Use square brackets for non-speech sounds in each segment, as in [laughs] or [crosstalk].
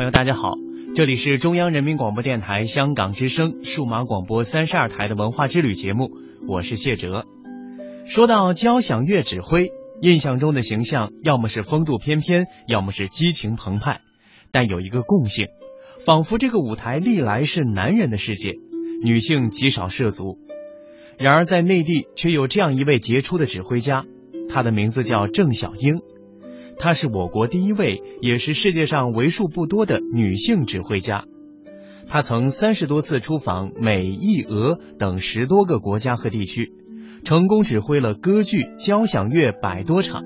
朋友，大家好，这里是中央人民广播电台香港之声数码广播三十二台的文化之旅节目，我是谢哲。说到交响乐指挥，印象中的形象要么是风度翩翩，要么是激情澎湃，但有一个共性，仿佛这个舞台历来是男人的世界，女性极少涉足。然而在内地却有这样一位杰出的指挥家，他的名字叫郑小英。她是我国第一位，也是世界上为数不多的女性指挥家。她曾三十多次出访美、意、俄等十多个国家和地区，成功指挥了歌剧、交响乐百多场。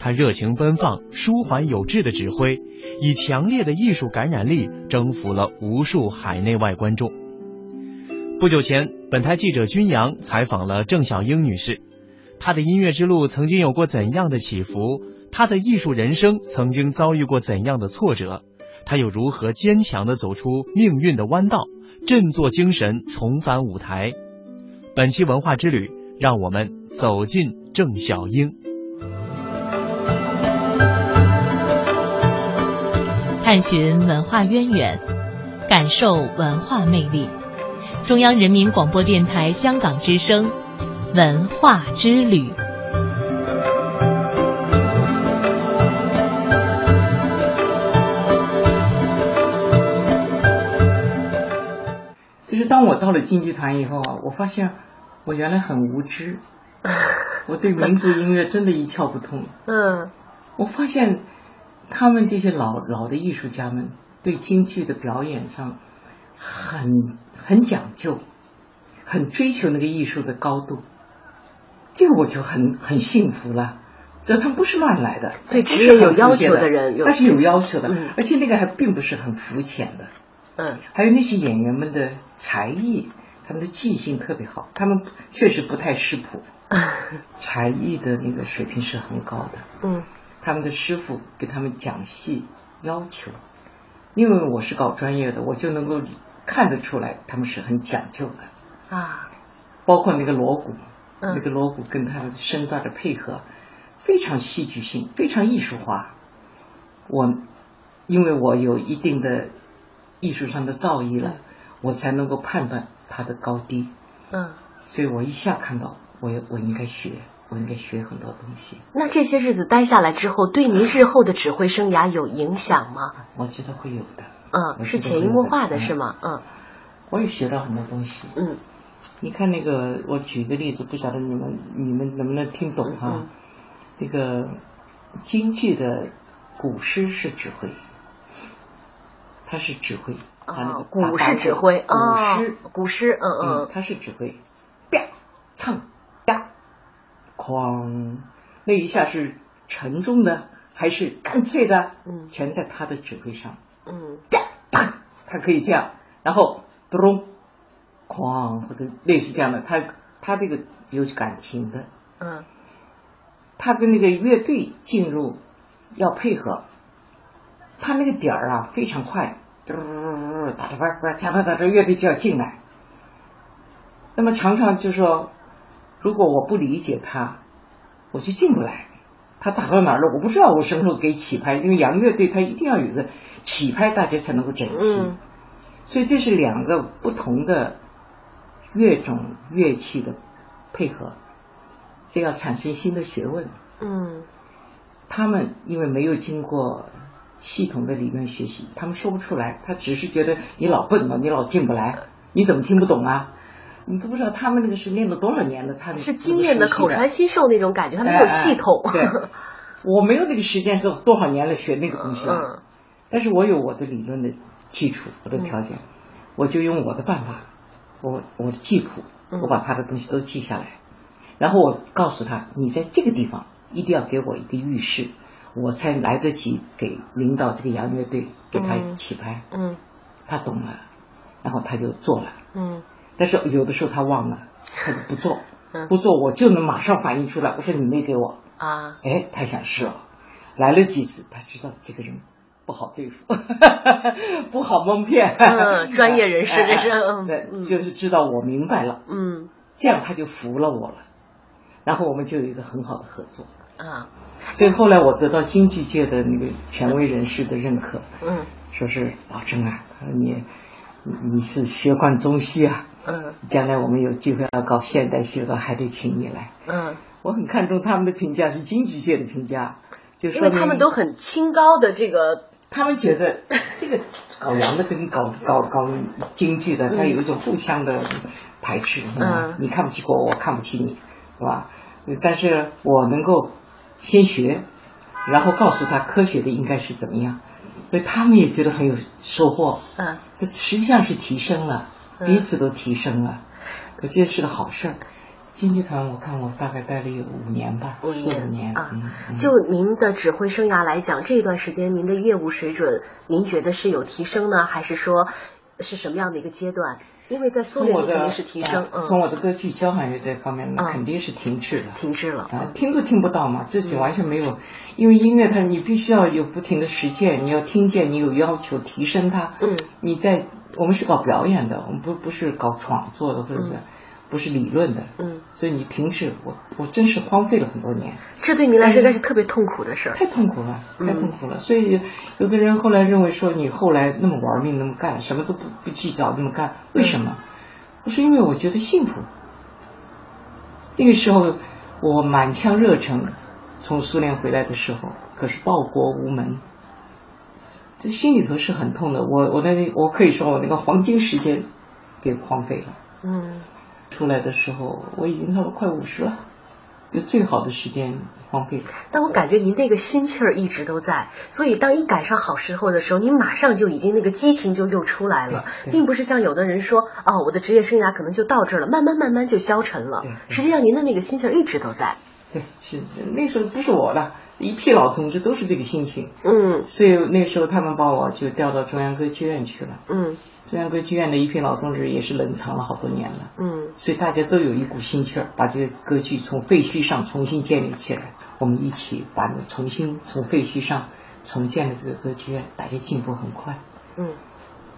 她热情奔放、舒缓有致的指挥，以强烈的艺术感染力征服了无数海内外观众。不久前，本台记者君阳采访了郑小英女士，她的音乐之路曾经有过怎样的起伏？他的艺术人生曾经遭遇过怎样的挫折？他又如何坚强的走出命运的弯道，振作精神，重返舞台？本期文化之旅，让我们走进郑小英，探寻文化渊源，感受文化魅力。中央人民广播电台香港之声，文化之旅。当我到了京剧团以后啊，我发现我原来很无知，我对民族音乐真的一窍不通。[laughs] 嗯，我发现他们这些老老的艺术家们对京剧的表演上很很讲究，很追求那个艺术的高度，这个我就很很幸福了。这他们不是乱来的，对职业有要求的人，但是有要求的，而且那个还并不是很肤浅的。嗯，还有那些演员们的才艺，他们的记性特别好，他们确实不太识谱，[laughs] 才艺的那个水平是很高的。嗯，他们的师傅给他们讲戏要求，因为我是搞专业的，我就能够看得出来他们是很讲究的啊。包括那个锣鼓，那个锣鼓跟他的身段的配合非常戏剧性，非常艺术化。我因为我有一定的。艺术上的造诣了，我才能够判断它的高低。嗯，所以我一下看到，我我应该学，我应该学很多东西。那这些日子待下来之后，对您日后的指挥生涯有影响吗？我觉得会有的。嗯，是潜移默化的是吗？嗯，我也学到很多东西。嗯，你看那个，我举个例子，不晓得你们你们能不能听懂哈？那个京剧的古诗是指挥。他是指挥，他那个鼓是指挥，鼓诗，鼓诗，嗯嗯，他是指挥，啪，唱，啪，哐，那一下是沉重的还是干脆的？嗯，全在他的指挥上。嗯，啪，他可以这样，然后咚，哐，或者类似这样的，他他这个有感情的。嗯，他跟那个乐队进入要配合。他那个点儿啊非常快，嘟嘟嘟嘟打着叭叭，哒哒哒，这乐队就要进来。那么常常就说，如果我不理解他，我就进不来。他打到哪儿了，我不知道，我什么时候给起拍，因为洋乐队他一定要有一个起拍，大家才能够整齐。所以这是两个不同的乐种乐器的配合，这要产生新的学问。嗯，他们因为没有经过。系统的理论学习，他们说不出来，他只是觉得你老笨了，你老进不来，你怎么听不懂啊？你都不知道他们那个是练了多少年了，他是经验的口传心授那种感觉，他没有系统。对，我没有那个时间是多少年了学那个东西了，但是我有我的理论的基础，我的条件，我就用我的办法，我我的记谱，我把他的东西都记下来，然后我告诉他，你在这个地方一定要给我一个预示。我才来得及给领导这个洋乐队给他起拍，嗯，他懂了，然后他就做了，嗯，但是有的时候他忘了，他就不做，[laughs] 不做我就能马上反应出来，我说你没给我。啊，哎，他想是哦，来了几次，他知道这个人不好对付，[laughs] 不好蒙骗，嗯，专业人士 [laughs] 这是，对，就是知道我明白了，嗯，这样他就服了我了，然后我们就有一个很好的合作，啊。所以后来我得到京剧界的那个权威人士的认可，嗯，说是老郑啊，他说你你你是学贯中西啊，嗯将来我们有机会要搞现代戏的，还得请你来。嗯，我很看重他们的评价，是京剧界的评价，就因说他们都很清高的这个，[laughs] 他们觉得这个搞洋的跟搞搞搞京剧的，他有一种互相的排斥，嗯你看不起我，我看不起你，是吧？但是我能够先学，然后告诉他科学的应该是怎么样，所以他们也觉得很有收获。嗯这实际上是提升了，嗯彼此都提升了，我觉得是个好事儿。京剧团我看我大概待了有五年吧，五四五年啊就您的指挥生涯来讲，这段时间您的业务水准，您觉得是有提升呢，还是说是什么样的一个阶段？因为在苏从我的联肯定是提升，啊从嗯，我的歌剧交响乐这方面，那嗯。肯定是停滞了。停滞了，啊，听都听不到嘛，自己完全没有，因为音乐它你必须要有不停的实践，你要听见，你有要求提升它。嗯。你在我们是搞表演的，我们不不是搞创作的，或者是、嗯不是理论的，嗯，所以你停止，我我真是荒废了很多年，这对你来说应该是特别痛苦的事儿。太痛苦了，嗯太痛苦了。所以有的人后来认为说你后来那么玩命那么干，什么都不不计较那么干，为什么？不是因为我觉得幸福。那个时候我满腔热忱，从苏联回来的时候，可是报国无门，这心里头是很痛的。我我那我可以说我那个黄金时间给荒废了。嗯出来的时候我已经差不多快五十了，就最好的时间荒废了。但我感觉您那个心气儿一直都在，所以当一赶上好时候的时候，您马上就已经那个激情就又出来了，并不是像有的人说，哦，我的职业生涯可能就到这儿了，慢慢慢慢就消沉了实际上，您的那个心气儿一直都在。对，是那时候不是我的，一批老同志都是这个心情，嗯所以那时候他们把我就调到中央歌剧院去了。嗯中央歌剧院的一批老同志也是冷藏了好多年了，嗯所以大家都有一股心气儿，把这个歌剧从废墟上重新建立起来。我们一起把那重新从废墟上重建了这个歌剧院，大家进步很快。嗯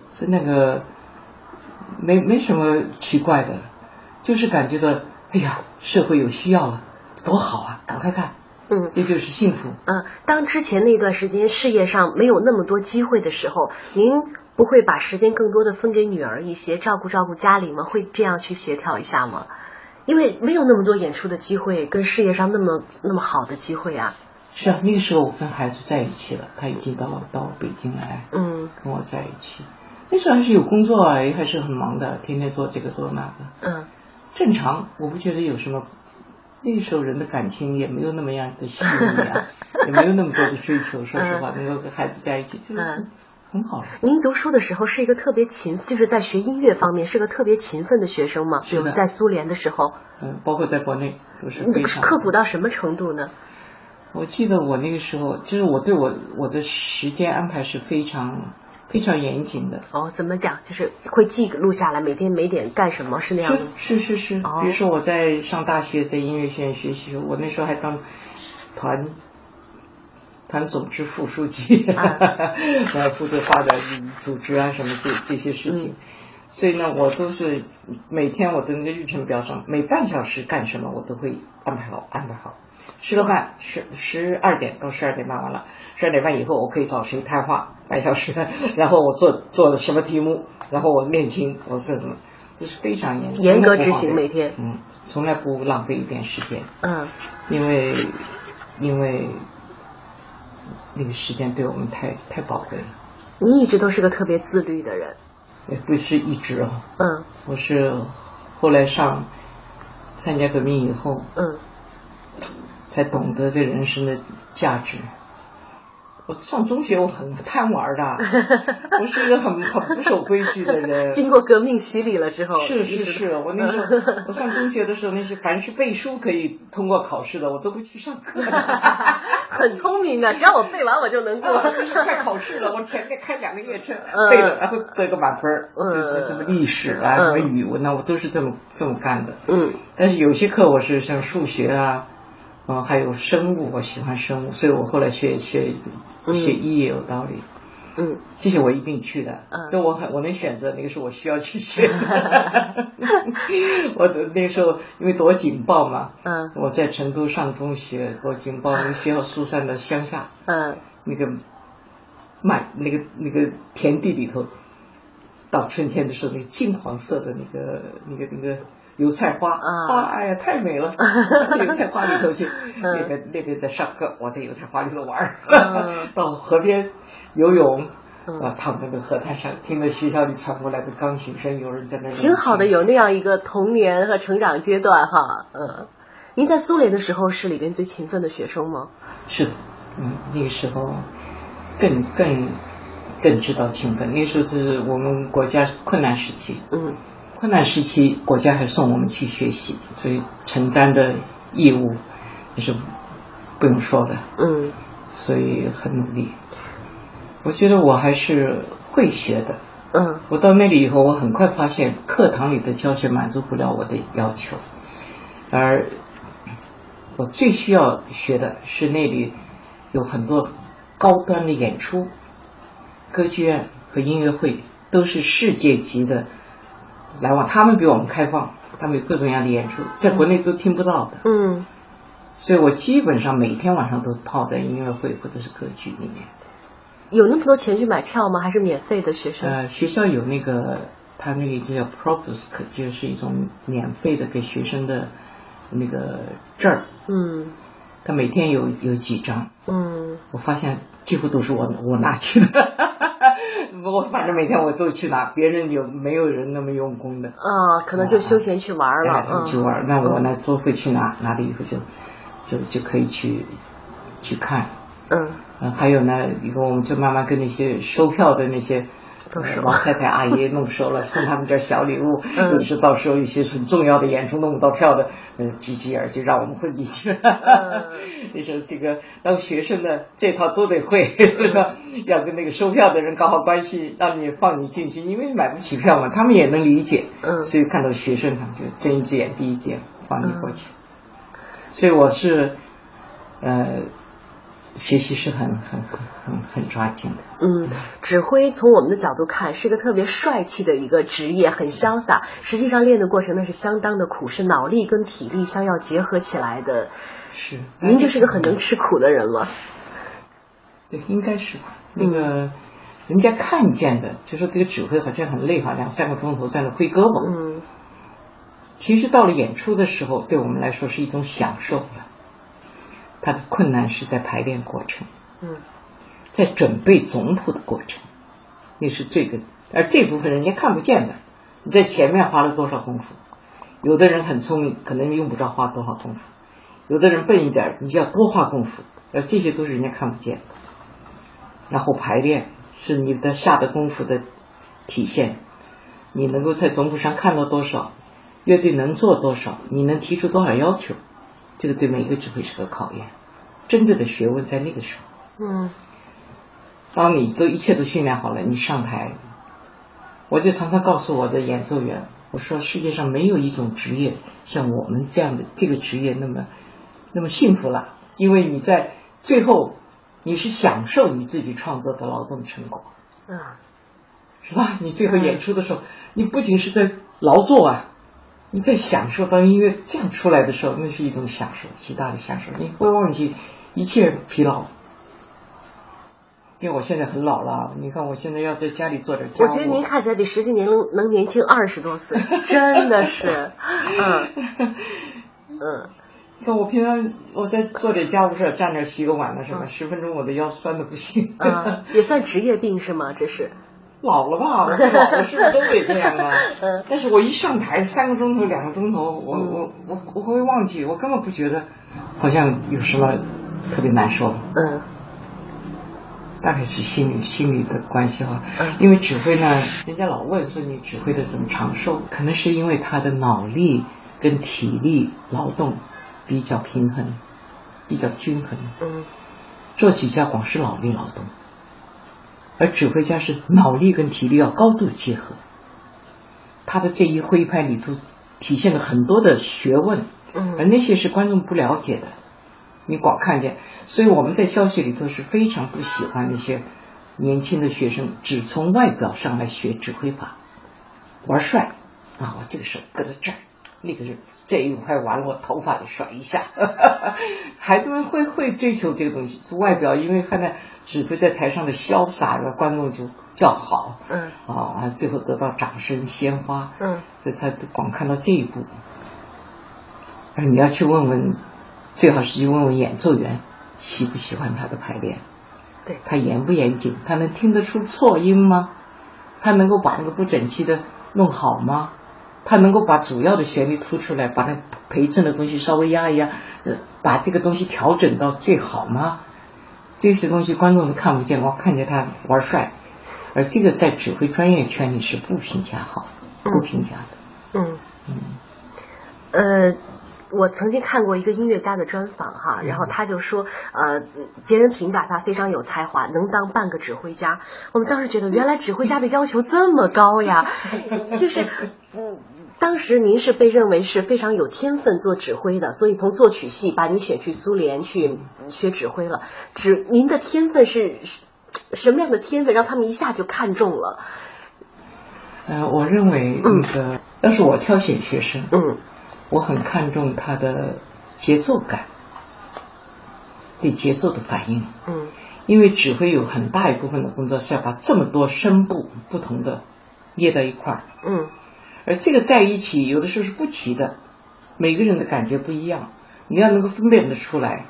所以那个没没什么奇怪的，就是感觉到，哎呀，社会有需要了，多好啊，赶快干，嗯这就是幸福。嗯。当之前那段时间事业上没有那么多机会的时候，您不会把时间更多的分给女儿一些，照顾照顾家里吗？会这样去协调一下吗？因为没有那么多演出的机会，跟事业上那么那么好的机会啊。是啊，那个时候我跟孩子在一起了，他已经到到北京来嗯跟我在一起。那时候还是有工作啊，也还是很忙的，天天做这个做那个，嗯正常，我不觉得有什么。那个时候人的感情也没有那么样的细腻啊，[laughs] 也没有那么多的追求。说实话，能够跟孩子在一起，很好了。您读书的时候是一个特别勤，就是在学音乐方面是个特别勤奋的学生吗？比是的如在苏联的时候，嗯，包括在国内都是那个非常刻苦到什么程度呢？我记得我那个时候，就是我对我我的时间安排是非常非常严谨的。哦，怎么讲？就是会记录下来，每天每点干什么，是那样的是。是是是，哦比如说我在上大学，在音乐学院学习，我那时候还当团团总支副书记，啊呃，负责发展组织啊什么这这些事情。嗯所以呢，我都是每天我的那个日程表上，每半小时干什么，我都会安排好安排好。吃了饭十十二点到十二点半完了，十二点半以后我可以找谁谈话半小时，然后我做做什么题目，然后我练琴，我做什么，这是非常严严格执行每天。嗯，从来不浪费一点时间，嗯。因为因为那个时间对我们太太宝贵了，你一直都是个特别自律的人。也不是一直啊，嗯。我是后来上参加革命以后，嗯才懂得这人生的价值。我上中学我很贪玩的，[laughs] 我是一个很很不守规矩的人。[laughs] 经过革命洗礼了之后，是是是，我那时候我上中学的时候，那些凡是背书可以通过考试的，我都不去上课。[laughs] 很聪明的，只要我背完我就能过。啊，就是快考试了，我前面开两个月车嗯背了，然后得个满分就是什么历史啊、嗯什么语文啊，我都是这么这么干的。嗯但是有些课我是像数学啊，嗯，还有生物，我喜欢生物，所以我后来学学嗯学医也有道理。嗯这些我一定去的，嗯所以我很我能选择那个是我需要去学的。[laughs] 我的那时候因为躲警报嘛，嗯我在成都上中学，躲警报，那个学校疏散的乡下，嗯那个麦那个那个田地里头，到春天的时候，那个金黄色的那个那个那个油菜花啊哎呀，太美了！[laughs] 到油菜花里头去，那个那边在上课，我在油菜花里头玩儿，嗯 [laughs] 到河边游泳。嗯啊，躺在那个河滩上，听着学校里传过来的钢琴声，有人在那里挺好的，有那样一个童年和成长阶段哈。嗯，您在苏联的时候是里边最勤奋的学生吗？是的，嗯，那个时候更更更知道勤奋。那时候是我们国家困难时期，嗯困难时期国家还送我们去学习，所以承担的义务也是不用说的，嗯所以很努力。我觉得我还是会学的。嗯我到那里以后，我很快发现课堂里的教学满足不了我的要求，而我最需要学的是那里有很多高端的演出，歌剧院和音乐会都是世界级的来往，他们比我们开放，他们有各种各样的演出，在国内都听不到的，嗯。所以我基本上每天晚上都泡在音乐会或者是歌剧里面。有那么多钱去买票吗？还是免费的学生？呃，学校有那个，他那个就叫 Propusk，就是一种免费的给学生的那个证儿，嗯。他每天有有几张，嗯。我发现几乎都是我我拿去的，[laughs] 我反正每天我都去拿，别人有没有人那么用功的？啊，可能就休闲去玩哎，了。他们去嗯玩儿，那我呢都会去拿，拿了以后就就就可以去去看。嗯嗯，还有呢，以后我们就慢慢跟那些收票的那些都熟呃老太太阿姨弄熟了，送他们点小礼物。嗯有的时候到时候一些很重要的演出弄不到票的，呃，举起眼儿就让我们混进去。嗯那时候这个当学生的这套都得会，是吧？要跟那个收票的人搞好关系，让你放你进去，因为买不起票嘛，他们也能理解。嗯所以看到学生，他们就睁一只眼闭一只眼，放你过去。所以我是，呃，学习是很很很很很抓紧的。嗯，指挥从我们的角度看是个特别帅气的一个职业，很潇洒。实际上练的过程那是相当的苦，是脑力跟体力相要结合起来的。是，您就是个很能吃苦的人了。对，应该是吧。那个人家看见的，就说这个指挥好像很累哈，两三个钟头在那挥胳膊。嗯其实到了演出的时候，对我们来说是一种享受了。它的困难是在排练过程，嗯在准备总谱的过程，那是最个，而这部分人家看不见的。你在前面花了多少功夫？有的人很聪明，可能用不着花多少功夫；有的人笨一点，你就要多花功夫。而，这些都是人家看不见的。然后排练是你的下的功夫的体现，你能够在总谱上看到多少，乐队能做多少，你能提出多少要求，这个对每一个指挥是个考验。真正的学问在那个时候。嗯当你都一切都训练好了，你上台，我就常常告诉我的演奏员，我说世界上没有一种职业像我们这样的这个职业那么那么幸福了，因为你在最后你是享受你自己创作的劳动成果，嗯是吧？你最后演出的时候，你不仅是在劳作啊，你在享受。当音乐这样出来的时候，那是一种享受，极大的享受，你会忘记一切疲劳。因为我现在很老了，你看我现在要在家里做点家务。我觉得您看起来比实际年龄能年轻二十多岁，[laughs] 真的是，嗯 [laughs] 嗯你看我平常我在做点家务事，站那洗个碗了什么，十分钟我的腰酸的不行。嗯，也算职业病是吗？这是，老了吧？我说老了 [laughs] 是不是都得这样啊？[laughs] 嗯但是我一上台三个钟头、两个钟头，我我我我会忘记，我根本不觉得好像有什么特别难受的。嗯大概是心理心理的关系哈嗯，因为指挥呢，人家老问说你指挥的怎么长寿，可能是因为他的脑力跟体力劳动比较平衡，比较均衡。嗯做几下光是脑力劳动，而指挥家是脑力跟体力要高度结合。他的这一挥拍里头体现了很多的学问，而嗯那些是观众不了解的，你光看见。所以我们在教学里头是非常不喜欢那些年轻的学生只从外表上来学指挥法，玩帅啊！我这个手搁在这儿，那个是这一块完了，我头发得甩一下。孩子们会会追求这个东西，是外表，因为看到指挥在台上的潇洒，观众就叫好。嗯。啊，最后得到掌声、鲜花。嗯。所以他光看到这一步，而你要去问问，最好是去问问演奏员喜不喜欢他的排练。对。他严不严谨？他能听得出错音吗？他能够把那个不整齐的弄好吗？他能够把主要的旋律突出来，把那陪衬的东西稍微压一压，呃，把这个东西调整到最好吗？这些东西观众都看不见，光看见他玩帅，而这个在指挥专业圈里是不评价好、不评价的。嗯嗯，呃。我曾经看过一个音乐家的专访哈，然后他就说，呃，别人评价他非常有才华，能当半个指挥家。我们当时觉得，原来指挥家的要求这么高呀，[laughs] 就是，嗯，当时您是被认为是非常有天分做指挥的，所以从作曲系把你选去苏联去学指挥了。指您的天分是什么样的天分，让他们一下就看中了？呃，我认为那个要是我挑选学生，嗯。我很看重他的节奏感，对节奏的反应。嗯，因为指挥有很大一部分的工作是要把这么多声部不同的捏到一块儿。嗯，而这个在一起有的时候是不齐的，每个人的感觉不一样，你要能够分辨得出来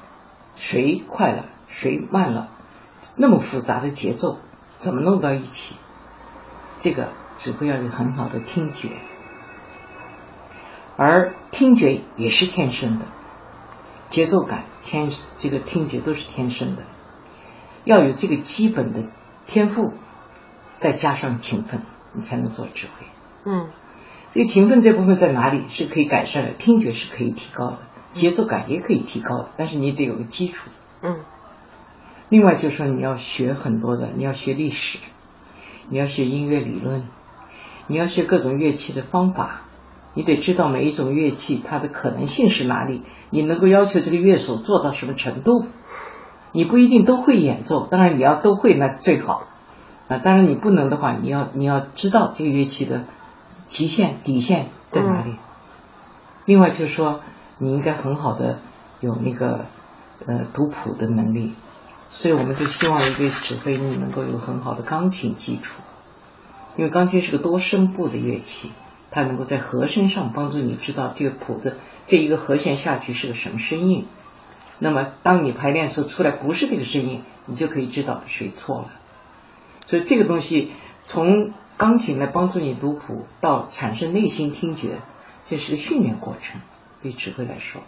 谁快了谁慢了，那么复杂的节奏怎么弄到一起？这个指挥要有很好的听觉。而听觉也是天生的，节奏感、天这个听觉都是天生的，要有这个基本的天赋，再加上勤奋，你才能做指挥。嗯，这个勤奋这部分在哪里是可以改善的？听觉是可以提高的，节奏感也可以提高的，但是你得有个基础。嗯。另外就是说你要学很多的，你要学历史，你要学音乐理论，你要学各种乐器的方法。你得知道每一种乐器它的可能性是哪里，你能够要求这个乐手做到什么程度？你不一定都会演奏，当然你要都会那最好啊。当然你不能的话，你要你要知道这个乐器的极限底线在哪里。另外就是说，你应该很好的有那个呃读谱的能力，所以我们就希望一个指挥你能够有很好的钢琴基础，因为钢琴是个多声部的乐器。它能够在和声上帮助你知道这个谱子这一个和弦下去是个什么声音，那么当你排练的时候出来不是这个声音，你就可以知道谁错了。所以这个东西从钢琴来帮助你读谱到产生内心听觉，这是个训练过程，对指挥来说。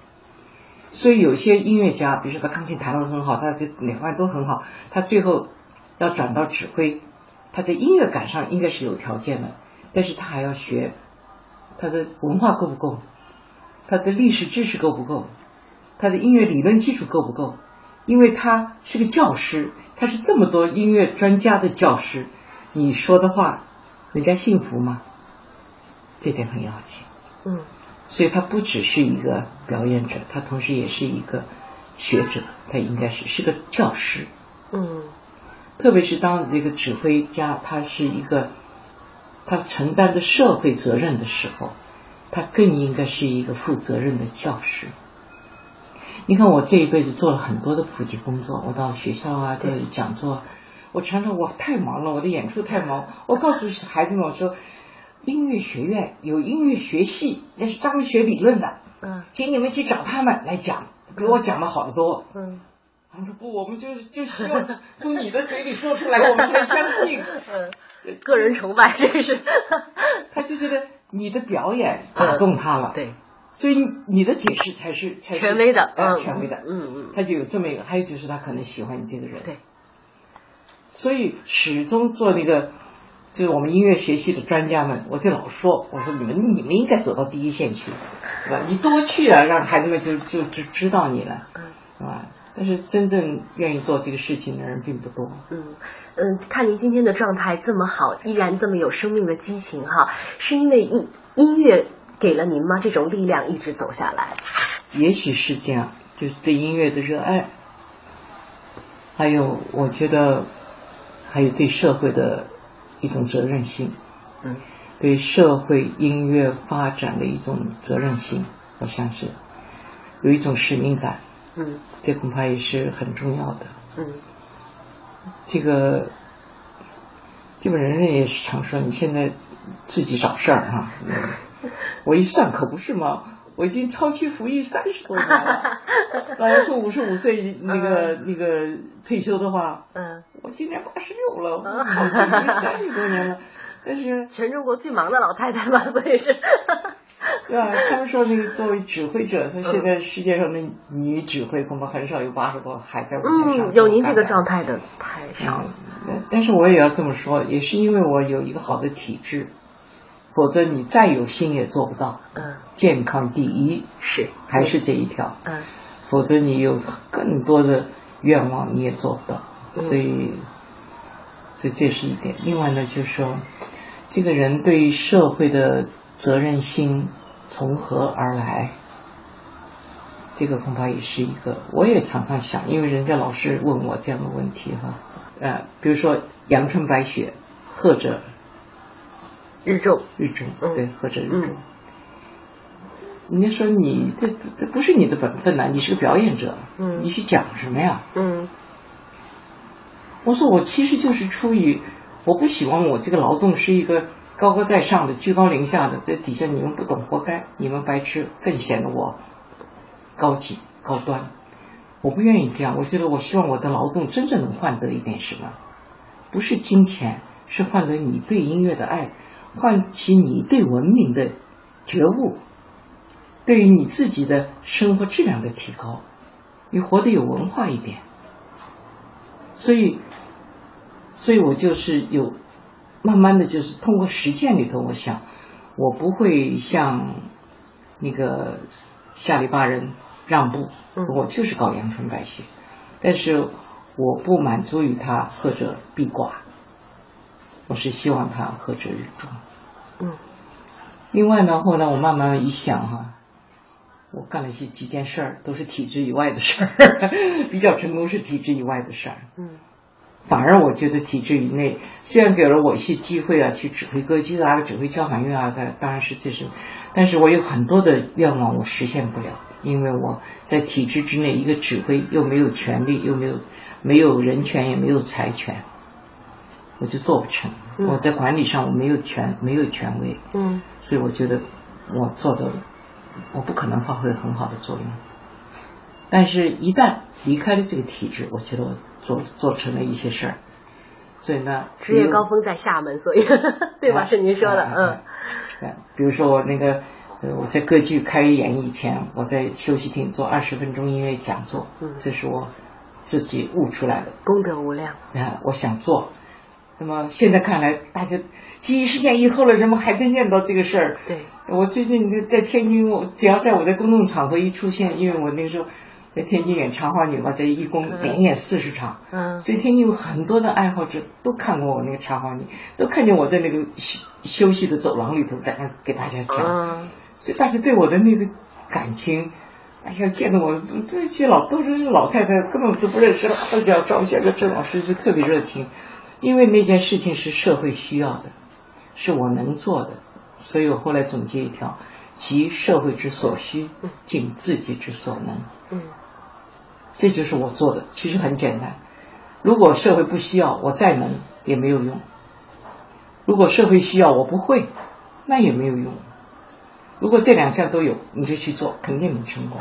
所以有些音乐家，比如说他钢琴弹得很好，他这哪方面都很好，他最后要转到指挥，他在音乐感上应该是有条件的，但是他还要学。他的文化够不够？他的历史知识够不够？他的音乐理论基础够不够？因为他是个教师，他是这么多音乐专家的教师，你说的话，人家信服吗？这点很要紧。嗯。所以他不只是一个表演者，他同时也是一个学者，他应该是是个教师。嗯。特别是当这个指挥家，他是一个。他承担着社会责任的时候，他更应该是一个负责任的教师。你看，我这一辈子做了很多的普及工作，我到学校啊做讲座，我常常我太忙了，我的演出太忙。我告诉孩子们，我说，音乐学院有音乐学系，那是专门学理论的，嗯，请你们去找他们来讲，比我讲的好得多，嗯。他说不，我们就是就希望从你的嘴里说出来，我们才相信。[laughs] 嗯，个人崇拜这是。他就觉得你的表演打动他了，对，所以你的解释才是才是权威的，嗯，权威的，嗯嗯，他就有这么一个，还有就是他可能喜欢你这个人，对。所以始终做那个，就是我们音乐学系的专家们，我就老说，我说你们你们应该走到第一线去，是吧？你多去啊，让孩子们就就就知道你了，嗯，是吧？但是真正愿意做这个事情的人并不多。嗯嗯，看您今天的状态这么好，依然这么有生命的激情哈，是因为音音乐给了您吗？这种力量一直走下来？也许是这样，就是对音乐的热爱，还有我觉得还有对社会的一种责任心。嗯，对社会音乐发展的一种责任心，我相信有一种使命感。嗯，这恐怕也是很重要的。嗯，这个基本人人也是常说，你现在自己找事儿哈。[laughs] 我一算可不是嘛？我已经超期服役三十多年了。[laughs] 老要说五十五岁那个那个退休的话，嗯，我今年八十六了，我已经三十多年了。但是全中国最忙的老太太吧，所以是。[laughs] 对啊，他们说那个作为指挥者，说现在世界上的女指挥恐怕很少有八十多还在舞台上。嗯，有您这个状态的太少了。嗯，但是我也要这么说，也是因为我有一个好的体质，否则你再有心也做不到。嗯，健康第一是还是这一条。嗯，否则你有更多的愿望你也做不到。所以，所以这是一点。另外呢，就是说，这个人对社会的。责任心从何而来？这个恐怕也是一个，我也常常想，因为人家老是问我这样的问题哈，呃，比如说阳春白雪，或者日中，日中，对，或者日中。人家说你这这不是你的本分呐，你是个表演者，嗯，你去讲什么呀？嗯，我说我其实就是出于我不希望我这个劳动是一个。高高在上的，居高临下的，在底下你们不懂，活该！你们白痴，更显得我高级高端。我不愿意这样，我觉得我希望我的劳动真正能换得一点什么，不是金钱，是换得你对音乐的爱，唤起你对文明的觉悟，对于你自己的生活质量的提高，你活得有文化一点。所以，所以我就是有。慢慢的就是通过实践里头，我想我不会向那个下里巴人让步，我就是搞阳春白雪，但是我不满足于他或者闭寡，我是希望他或者日中。嗯。另外呢，后来我慢慢一想哈，我干了些几件事儿，都是体制以外的事儿，[laughs] 比较成功是体制以外的事儿。嗯。反而我觉得体制以内，虽然给了我一些机会啊，去指挥歌剧啊，指挥交响乐啊，的当然是这是，但是我有很多的愿望我实现不了，因为我在体制之内，一个指挥又没有权利，又没有没有人权，也没有财权，我就做不成。我在管理上我没有权，没有权威，嗯，所以我觉得我做的我不可能发挥很好的作用。但是，一旦离开了这个体制，我觉得我做做成了一些事儿。所以呢，职业高峰在厦门，所以 [laughs] 对吧？是您说的，嗯。对，比如说我那个，呃，我在歌剧开演以前，我在休息厅做二十分钟音乐讲座，嗯，这是我自己悟出来的，功德无量。啊，我想做。那么现在看来，大家几十年以后了，人们还在念叨这个事儿。对。我最近在在天津，我只要在我的公众场合一出现，因为我那时候。在天津演《茶花女》嘛，在一共连演四十场，嗯，所以天津有很多的爱好者都看过我那个《茶花女》，都看见我在那个休休息的走廊里头在那给大家讲，嗯，所以大家对我的那个感情，哎呀，见到我这些老都是老太太，根本都不认识了，都叫赵先生、郑老师，就特别热情，因为那件事情是社会需要的，是我能做的，所以我后来总结一条：急社会之所需，尽自己之所能。嗯。这就是我做的，其实很简单。如果社会不需要，我再能也没有用；如果社会需要，我不会，那也没有用。如果这两项都有，你就去做，肯定能成功。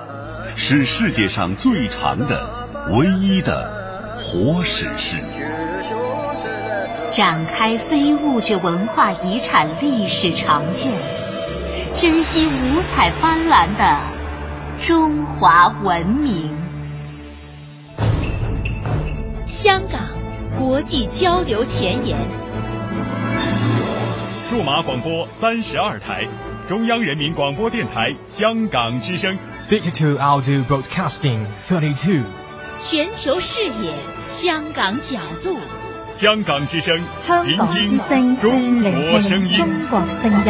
是世界上最长的、唯一的活史诗。展开非物质文化遗产历史长卷，珍惜五彩斑斓的中华文明。香港国际交流前沿。数码广播三十二台，中央人民广播电台香港之声。Digital Audio Broadcasting 32. 全球视野，香港角度，香港之声，香港之声，中国声音，中国声音。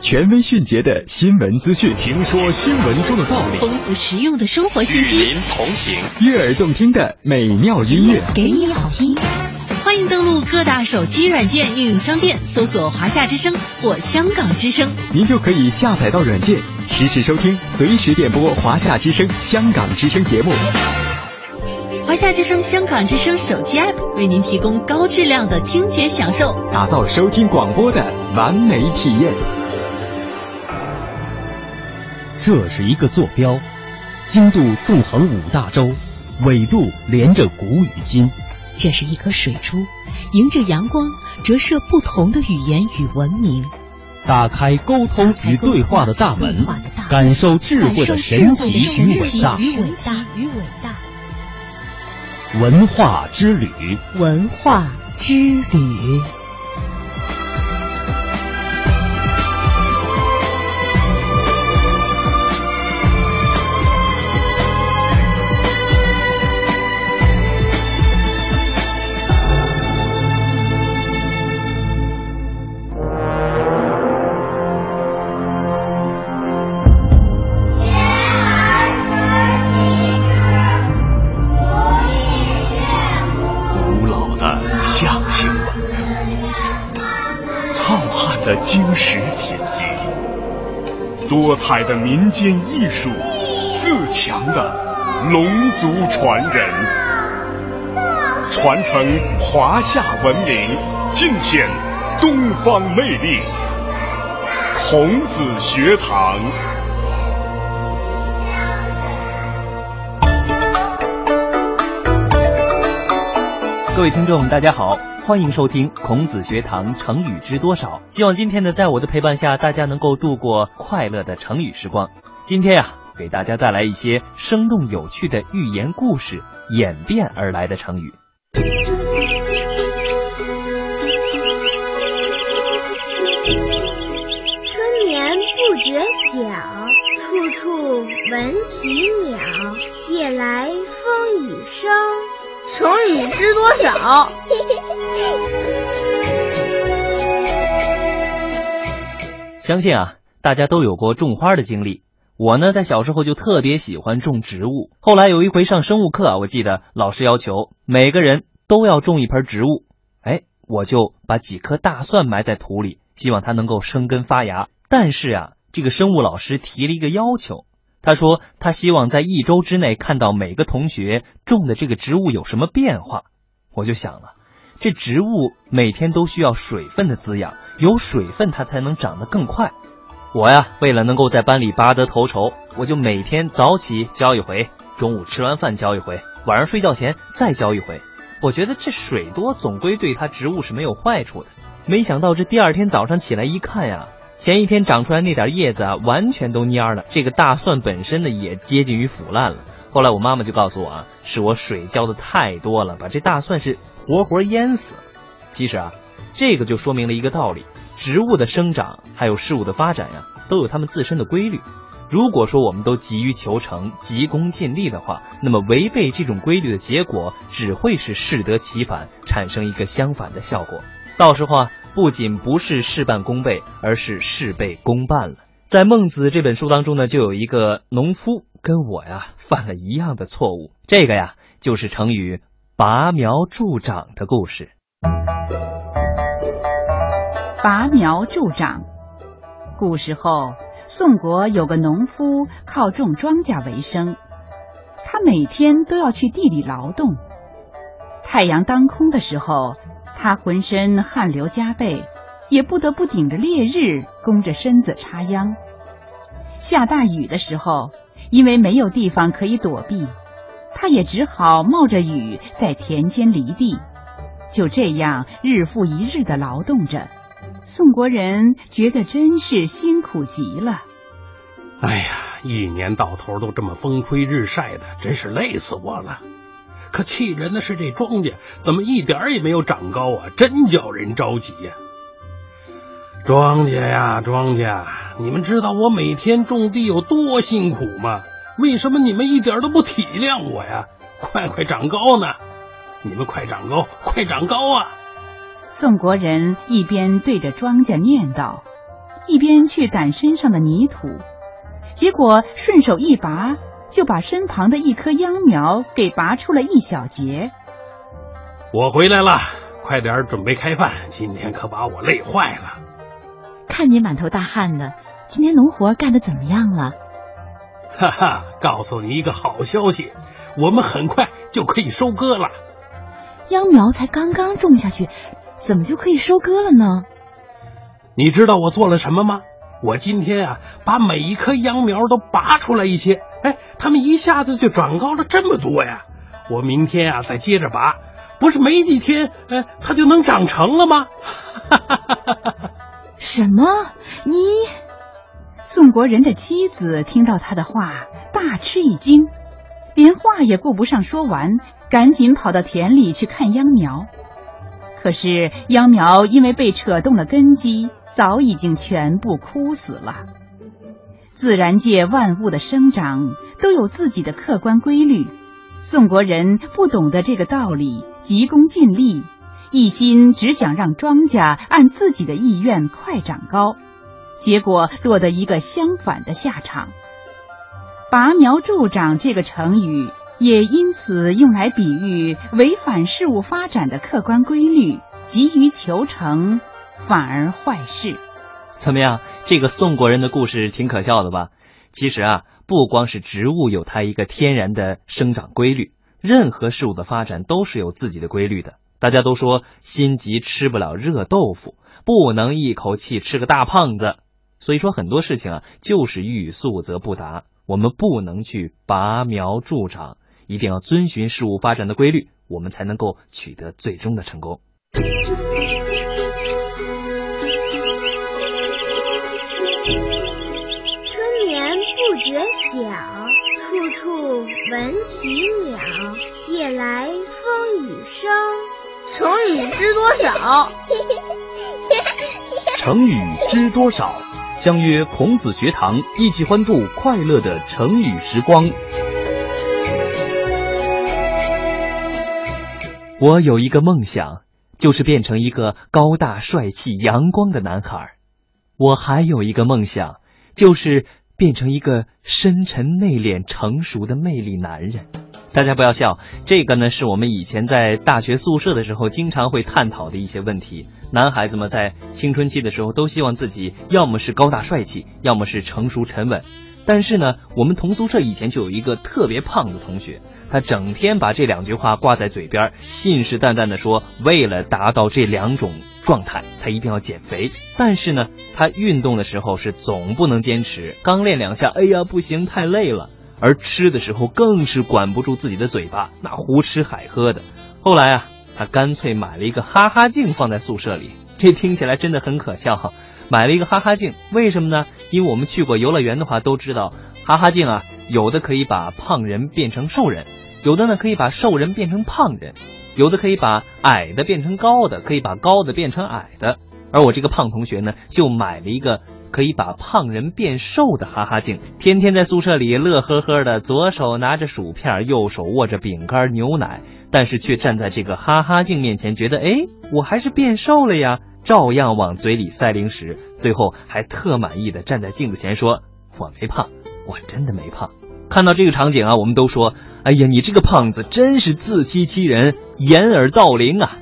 权威迅捷的新闻资讯，听说新闻中的道理，丰富实用的生活信息，与您同行，悦耳动听的美妙音乐，给你好听。欢迎登录各大手机软件应用商店，搜索“华夏之声”或“香港之声”，您就可以下载到软件，实时收听，随时点播华夏之声、香港之声节目。华夏之声、香港之声手机 App 为您提供高质量的听觉享受，打造收听广播的完美体验。这是一个坐标，经度纵横五大洲，纬度连着古与今。这是一颗水珠，迎着阳光折射不同的语言与文明。打开沟通与对话的大门，感受智慧的神奇与伟大。与伟大。文化之旅，文化之旅。海的民间艺术，自强的龙族传人，传承华夏文明，尽显东方魅力。孔子学堂。各位听众，大家好，欢迎收听孔子学堂成语知多少。希望今天呢，在我的陪伴下，大家能够度过快乐的成语时光。今天呀、给大家带来一些生动有趣的寓言故事演变而来的成语。春眠不觉晓，处处闻啼鸟。夜来风雨声。成语知多少？[laughs] 相信啊，大家都有过种花的经历。我呢，在小时候就特别喜欢种植物。后来有一回上生物课啊，我记得老师要求每个人都要种一盆植物。哎，我就把几颗大蒜埋在土里，希望它能够生根发芽。但是啊，这个生物老师提了一个要求，他说他希望在一周之内看到每个同学种的这个植物有什么变化。我就想了，这植物每天都需要水分的滋养，有水分它才能长得更快。我呀，为了能够在班里拔得头筹，我就每天早起浇一回，中午吃完饭浇一回，晚上睡觉前再浇一回。我觉得这水多总归对它植物是没有坏处的。没想到这第二天早上起来一看呀，前一天长出来那点叶子啊，完全都蔫了。这个大蒜本身呢，也接近于腐烂了。后来我妈妈就告诉我啊，是我水浇的太多了，把这大蒜是活活淹死。其实啊，这个就说明了一个道理：植物的生长还有事物的发展呀，都有它们自身的规律。如果说我们都急于求成、急功近利的话，那么违背这种规律的结果，只会是适得其反，产生一个相反的效果。到时候啊，不仅不是事半功倍，而是事倍功半了。在《孟子》这本书当中呢，就有一个农夫跟我呀犯了一样的错误。这个呀，就是成语“拔苗助长”的故事。拔苗助长。古时候，宋国有个农夫靠种庄稼为生，他每天都要去地里劳动。太阳当空的时候，他浑身汗流浃背，也不得不顶着烈日，弓着身子插秧。下大雨的时候，因为没有地方可以躲避，他也只好冒着雨在田间犁地。就这样日复一日的劳动着，宋国人觉得真是辛苦极了。哎呀，一年到头都这么风吹日晒的，真是累死我了。可气人的是，这庄稼怎么一点也没有长高啊？真叫人着急呀！庄稼呀，庄稼，你们知道我每天种地有多辛苦吗？为什么你们一点都不体谅我呀？快快长高呢！你们快长高，快长高啊！宋国人一边对着庄稼念叨，一边去掸身上的泥土，结果顺手一拔，就把身旁的一棵秧苗给拔出了一小截。我回来了，快点准备开饭，今天可把我累坏了。看你满头大汗的，今天农活干的怎么样了？哈哈，告诉你一个好消息，我们很快就可以收割了。秧苗才刚刚种下去，怎么就可以收割了呢？你知道我做了什么吗？我今天啊，把每一棵秧苗都拔出来一些，哎，他们一下子就长高了这么多呀！我明天啊再接着拔，不是没几天，哎，它就能长成了吗？哈哈哈哈哈！什么？你？宋国人的妻子听到他的话，大吃一惊，连话也顾不上说完，赶紧跑到田里去看秧苗。可是秧苗因为被扯动了根基，早已经全部枯死了。自然界万物的生长都有自己的客观规律，宋国人不懂得这个道理，急功近利，一心只想让庄稼按自己的意愿快长高。结果落得一个相反的下场。拔苗助长这个成语也因此用来比喻违反事物发展的客观规律，急于求成，反而坏事。怎么样？这个宋国人的故事挺可笑的吧？其实啊，不光是植物有它一个天然的生长规律，任何事物的发展都是有自己的规律的。大家都说心急吃不了热豆腐，不能一口气吃个大胖子。所以说很多事情啊，就是欲速则不达，我们不能去拔苗助长，一定要遵循事物发展的规律，我们才能够取得最终的成功。晓，处处闻啼鸟，夜来风雨声。成语知多少？[laughs] 成语知多少？相约孔子学堂，一起欢度快乐的成语时光。我有一个梦想，就是变成一个高大帅气、阳光的男孩。我还有一个梦想，就是变成一个深沉内敛、成熟的魅力男人。大家不要笑，这个呢是我们以前在大学宿舍的时候经常会探讨的一些问题。男孩子们在青春期的时候都希望自己要么是高大帅气，要么是成熟沉稳。但是呢，我们同宿舍以前就有一个特别胖的同学，他整天把这两句话挂在嘴边，信誓旦旦的说，为了达到这两种状态，他一定要减肥。但是呢，他运动的时候是总不能坚持，刚练两下，哎呀不行，太累了。而吃的时候更是管不住自己的嘴巴，那胡吃海喝的。后来啊，他干脆买了一个哈哈镜放在宿舍里，这听起来真的很可笑。买了一个哈哈镜，为什么呢？因为我们去过游乐园的话都知道，哈哈镜啊，有的可以把胖人变成瘦人，有的呢可以把瘦人变成胖人，有的可以把矮的变成高的，可以把高的变成矮的。而我这个胖同学呢，就买了一个。可以把胖人变瘦的哈哈镜，天天在宿舍里乐呵呵的，左手拿着薯片，右手握着饼干、牛奶，但是却站在这个哈哈镜面前，觉得哎，我还是变瘦了呀，照样往嘴里塞零食，最后还特满意的站在镜子前说：“我没胖，我真的没胖。”看到这个场景啊，我们都说：“哎呀，你这个胖子真是自欺欺人，掩耳盗铃啊！”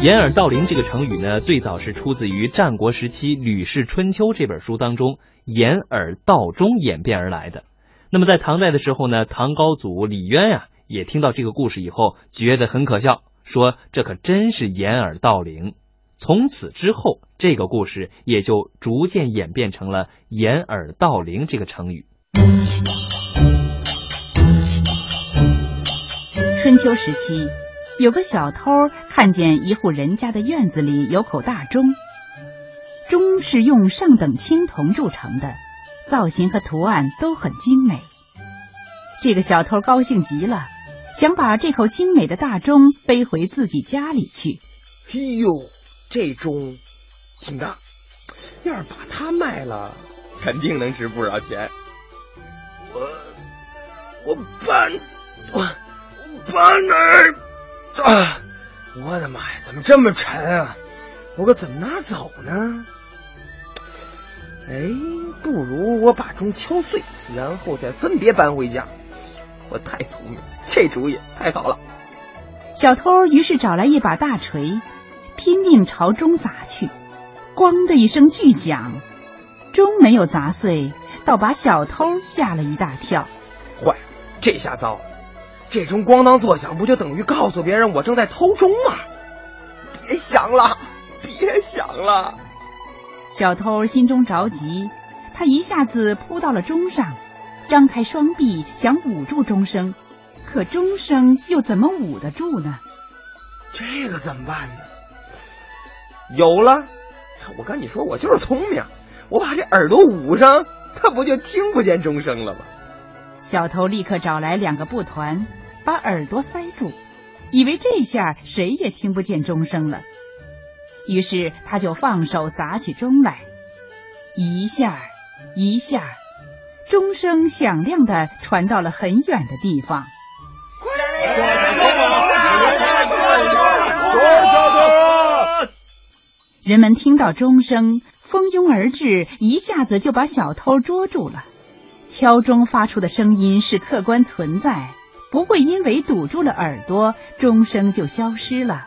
掩耳盗铃这个成语呢，最早是出自于战国时期《吕氏春秋》这本书当中，掩耳盗钟演变而来的。那么在唐代的时候呢，唐高祖李渊呀，也听到这个故事以后，觉得很可笑，说这可真是掩耳盗铃。从此之后，这个故事也就逐渐演变成了掩耳盗铃这个成语。春秋时期。有个小偷看见一户人家的院子里有口大钟，钟是用上等青铜铸成的，造型和图案都很精美。这个小偷高兴极了，想把这口精美的大钟背回自己家里去。嘿呦，这钟挺大，要是把它卖了，肯定能值不少钱。我我搬我我搬哪儿啊！我的妈呀，怎么这么沉啊？我可怎么拿走呢？哎，不如我把钟敲碎，然后再分别搬回家。我太聪明，这主意太好了。小偷于是找来一把大锤，拼命朝钟砸去。咣的一声巨响，钟没有砸碎，倒把小偷吓了一大跳。坏，这下糟了！这钟咣当作响，不就等于告诉别人我正在偷钟吗？别想了，别想了！小偷心中着急，他一下子扑到了钟上，张开双臂想捂住钟声，可钟声又怎么捂得住呢？这个怎么办呢？有了！我跟你说，我就是聪明，我把这耳朵捂上，他不就听不见钟声了吗？小偷立刻找来两个布团，把耳朵塞住，以为这下谁也听不见钟声了。于是他就放手砸起钟来，一下一下，钟声响亮的传到了很远的地方。人们听到钟声，蜂拥而至，一下子就把小偷捉住了。敲钟发出的声音是客观存在，不会因为堵住了耳朵，钟声就消失了。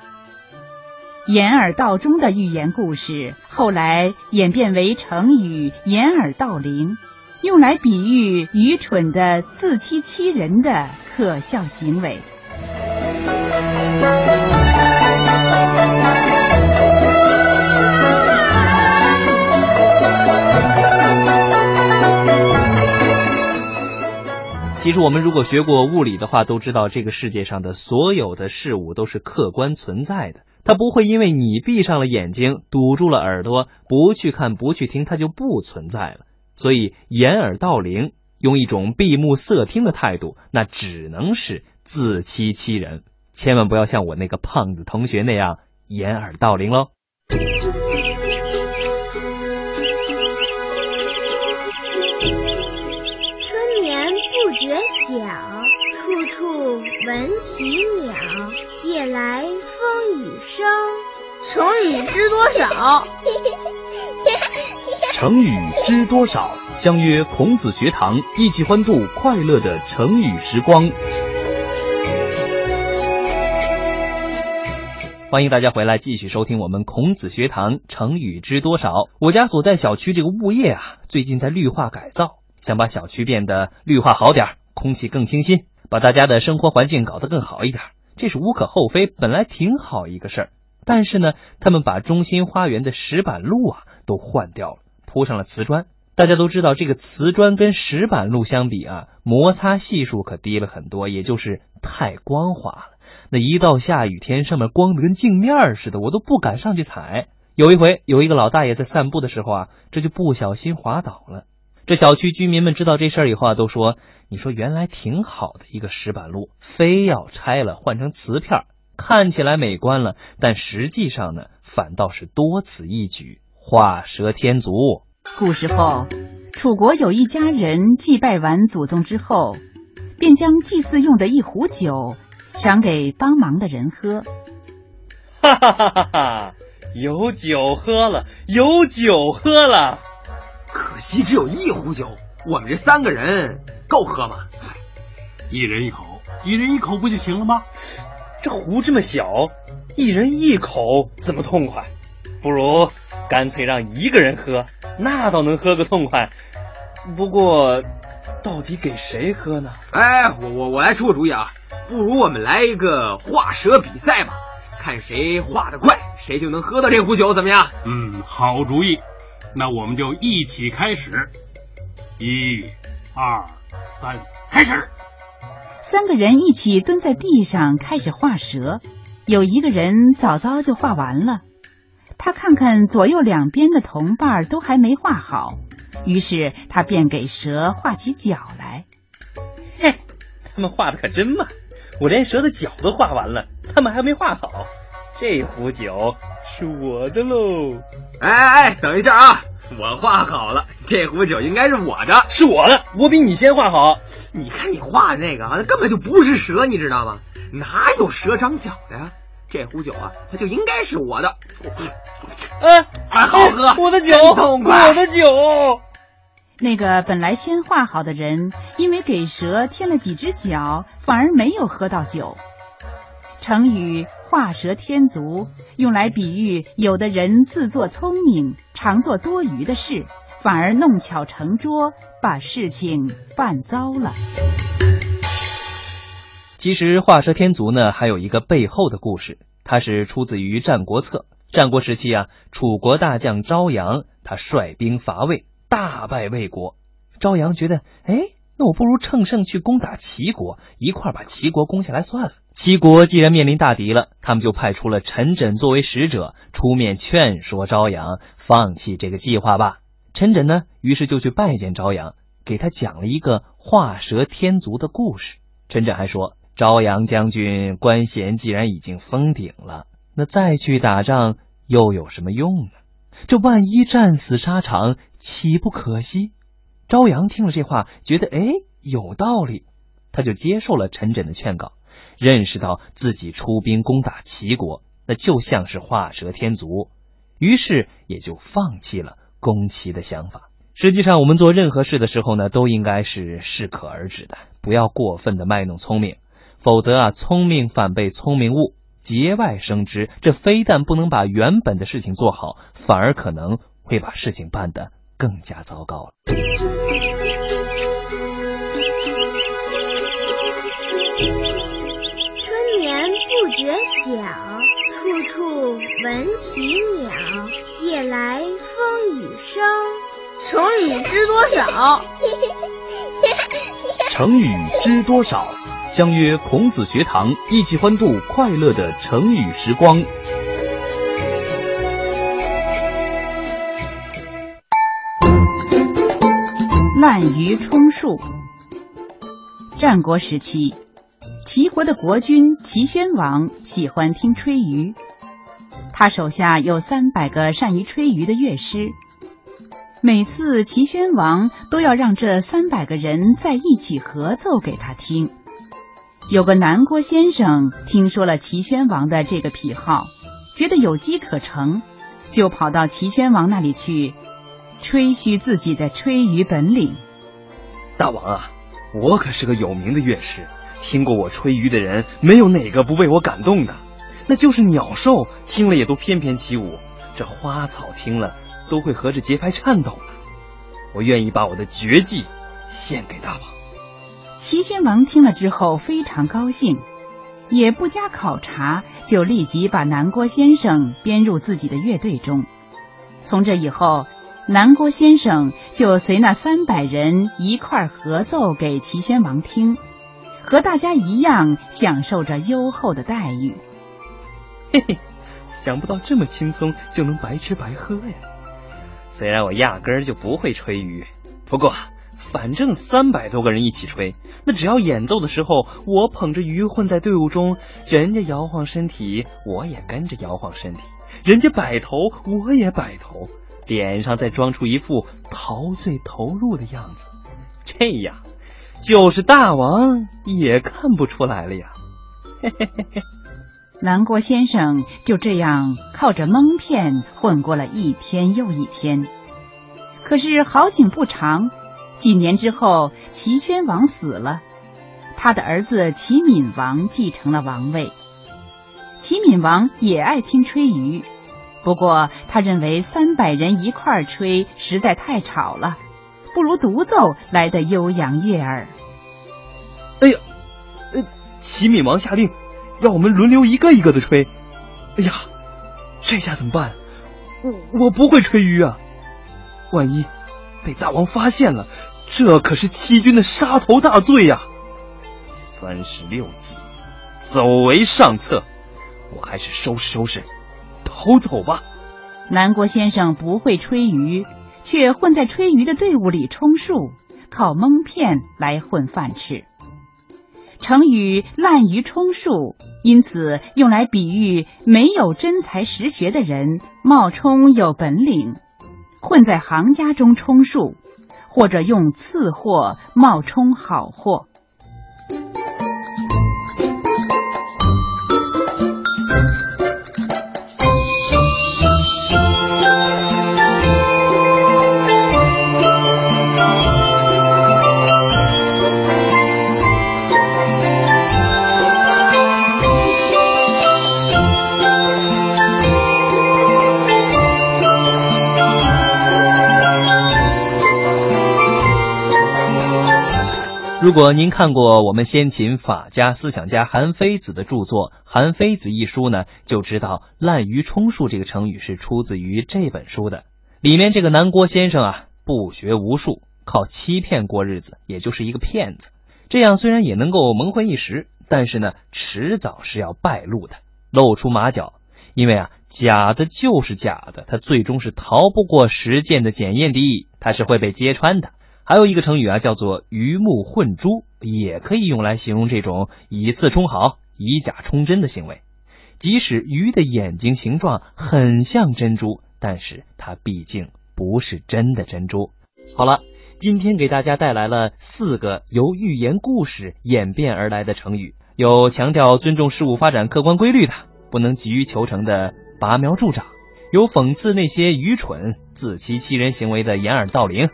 掩耳盗钟的寓言故事后来演变为成语“掩耳盗铃”，用来比喻愚蠢的自欺欺人的可笑行为。其实我们如果学过物理的话，都知道这个世界上的所有的事物都是客观存在的，它不会因为你闭上了眼睛、堵住了耳朵、不去看、不去听，它就不存在了。所以掩耳盗铃，用一种闭目塞听的态度，那只能是自欺欺人。千万不要像我那个胖子同学那样掩耳盗铃喽。啼鸟。夜来风雨声，成语知多少？[laughs] 成语知多少？相约孔子学堂，一起欢度快乐的成语时光。欢迎大家回来，继续收听我们孔子学堂成语知多少。我家所在小区这个物业啊，最近在绿化改造，想把小区变得绿化好点，空气更清新，把大家的生活环境搞得更好一点，这是无可厚非，本来挺好一个事儿。但是呢，他们把中心花园的石板路啊都换掉了，铺上了瓷砖。大家都知道，这个瓷砖跟石板路相比啊，摩擦系数可低了很多，也就是太光滑了。那一到下雨天，上面光的跟镜面似的，我都不敢上去踩。有一回，有一个老大爷在散步的时候啊，这就不小心滑倒了。这小区居民们知道这事儿以后啊，都说：“你说原来挺好的一个石板路，非要拆了换成瓷片，看起来美观了，但实际上呢，反倒是多此一举，画蛇添足。”古时候，楚国有一家人祭拜完祖宗之后，便将祭祀用的一壶酒赏给帮忙的人喝。[laughs] 哈哈哈哈哈！有酒喝了，有酒喝了。可惜只有一壶酒，我们这三个人够喝吗？一人一口，一人一口不就行了吗？这壶这么小，一人一口怎么痛快？不如干脆让一个人喝，那倒能喝个痛快。不过，到底给谁喝呢？哎，我我我来出个主意啊！不如我们来一个画蛇比赛吧，看谁画的快，谁就能喝到这壶酒，怎么样？嗯，好主意。那我们就一起开始，一、二、三，开始。三个人一起蹲在地上开始画蛇，有一个人早早就画完了。他看看左右两边的同伴都还没画好，于是他便给蛇画起脚来。[laughs] 嘿，他们画的可真慢，我连蛇的脚都画完了，他们还没画好。这壶酒是我的喽。哎哎哎，等一下啊！我画好了，这壶酒应该是我的，是我的，我比你先画好。你看你画的那个啊，那根本就不是蛇，你知道吗？哪有蛇长脚的呀？这壶酒啊，它就应该是我的。哎哎，好喝！我的酒，痛快！我的酒。那个本来先画好的人，因为给蛇添了几只脚，反而没有喝到酒。成语“画蛇添足”用来比喻有的人自作聪明，常做多余的事，反而弄巧成拙，把事情办糟了。其实“画蛇添足”呢，还有一个背后的故事，它是出自于《战国策》。战国时期啊，楚国大将昭阳，他率兵伐魏，大败魏国。昭阳觉得，哎，那我不如乘胜去攻打齐国，一块把齐国攻下来算了。齐国既然面临大敌了，他们就派出了陈轸作为使者，出面劝说昭阳放弃这个计划吧。陈轸呢，于是就去拜见昭阳，给他讲了一个画蛇添足的故事。陈轸还说，昭阳将军官衔既然已经封顶了。那再去打仗又有什么用呢？这万一战死沙场，岂不可惜？朝阳听了这话，觉得哎有道理，他就接受了陈轸的劝告，认识到自己出兵攻打齐国，那就像是画蛇添足，于是也就放弃了攻齐的想法。实际上，我们做任何事的时候呢，都应该是适可而止的，不要过分的卖弄聪明，否则啊，聪明反被聪明误。节外生枝，这非但不能把原本的事情做好，反而可能会把事情办得更加糟糕了。春眠不觉晓，处处闻啼鸟。夜来风雨声，成语知多少？成语知多少？相约孔子学堂，一起欢度快乐的成语时光。滥竽充数。战国时期，齐国的国君齐宣王喜欢听吹竽，他手下有三百个善于吹竽的乐师。每次齐宣王都要让这三百个人在一起合奏给他听。有个南郭先生听说了齐宣王的这个癖好，觉得有机可乘，就跑到齐宣王那里去吹嘘自己的吹竽本领。大王啊，我可是个有名的乐师，听过我吹竽的人，没有哪个不为我感动的。那就是鸟兽听了也都翩翩起舞，这花草听了都会合着节拍颤抖的。我愿意把我的绝技献给大王。齐宣王听了之后非常高兴，也不加考察，就立即把南郭先生编入自己的乐队中。从这以后，南郭先生就随那三百人一块合奏给齐宣王听，和大家一样享受着优厚的待遇。嘿嘿，想不到这么轻松就能白吃白喝呀！虽然我压根儿就不会吹竽，不过。反正三百多个人一起吹，那只要演奏的时候，我捧着鱼混在队伍中，人家摇晃身体，我也跟着摇晃身体；人家摆头，我也摆头，脸上再装出一副陶醉投入的样子，这样，就是大王也看不出来了呀。嘿嘿嘿嘿，南郭先生就这样靠着蒙骗混过了一天又一天，可是好景不长。几年之后，齐宣王死了，他的儿子齐闵王继承了王位。齐闵王也爱听吹竽，不过他认为三百人一块吹实在太吵了，不如独奏来的悠扬悦耳。哎呀，呃，齐闵王下令让我们轮流一个一个的吹。哎呀，这下怎么办？我我不会吹竽啊，万一……被大王发现了，这可是欺君的杀头大罪呀！三十六计，走为上策。我还是收拾收拾，逃走吧。南郭先生不会吹竽，却混在吹竽的队伍里充数，靠蒙骗来混饭吃。成语“滥竽充数”，因此用来比喻没有真才实学的人冒充有本领，混在行家中充数，或者用次货冒充好货。如果您看过我们先秦法家思想家韩非子的著作《韩非子》一书呢，就知道“滥竽充数”这个成语是出自于这本书的。里面这个南郭先生啊，不学无术，靠欺骗过日子，也就是一个骗子。这样虽然也能够蒙混一时，但是呢，迟早是要败露的，露出马脚。因为啊，假的就是假的，它最终是逃不过实践的检验的，它是会被揭穿的。还有一个成语啊，叫做“鱼目混珠”，也可以用来形容这种以次充好、以假充真的行为。即使鱼的眼睛形状很像珍珠，但是它毕竟不是真的珍珠。好了，今天给大家带来了四个由寓言故事演变而来的成语，有强调尊重事物发展客观规律的，不能急于求成的拔苗助长，有讽刺那些愚蠢、自欺欺人行为的掩耳盗铃。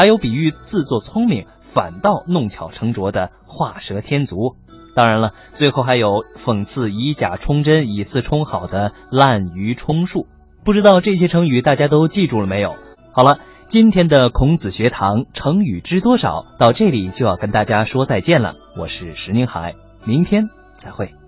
还有比喻自作聪明反倒弄巧成拙的画蛇添足，当然了，最后还有讽刺以假充真、以次充好的滥竽充数。不知道这些成语大家都记住了没有？好了，今天的孔子学堂成语知多少到这里就要跟大家说再见了。我是石宁海，明天再会。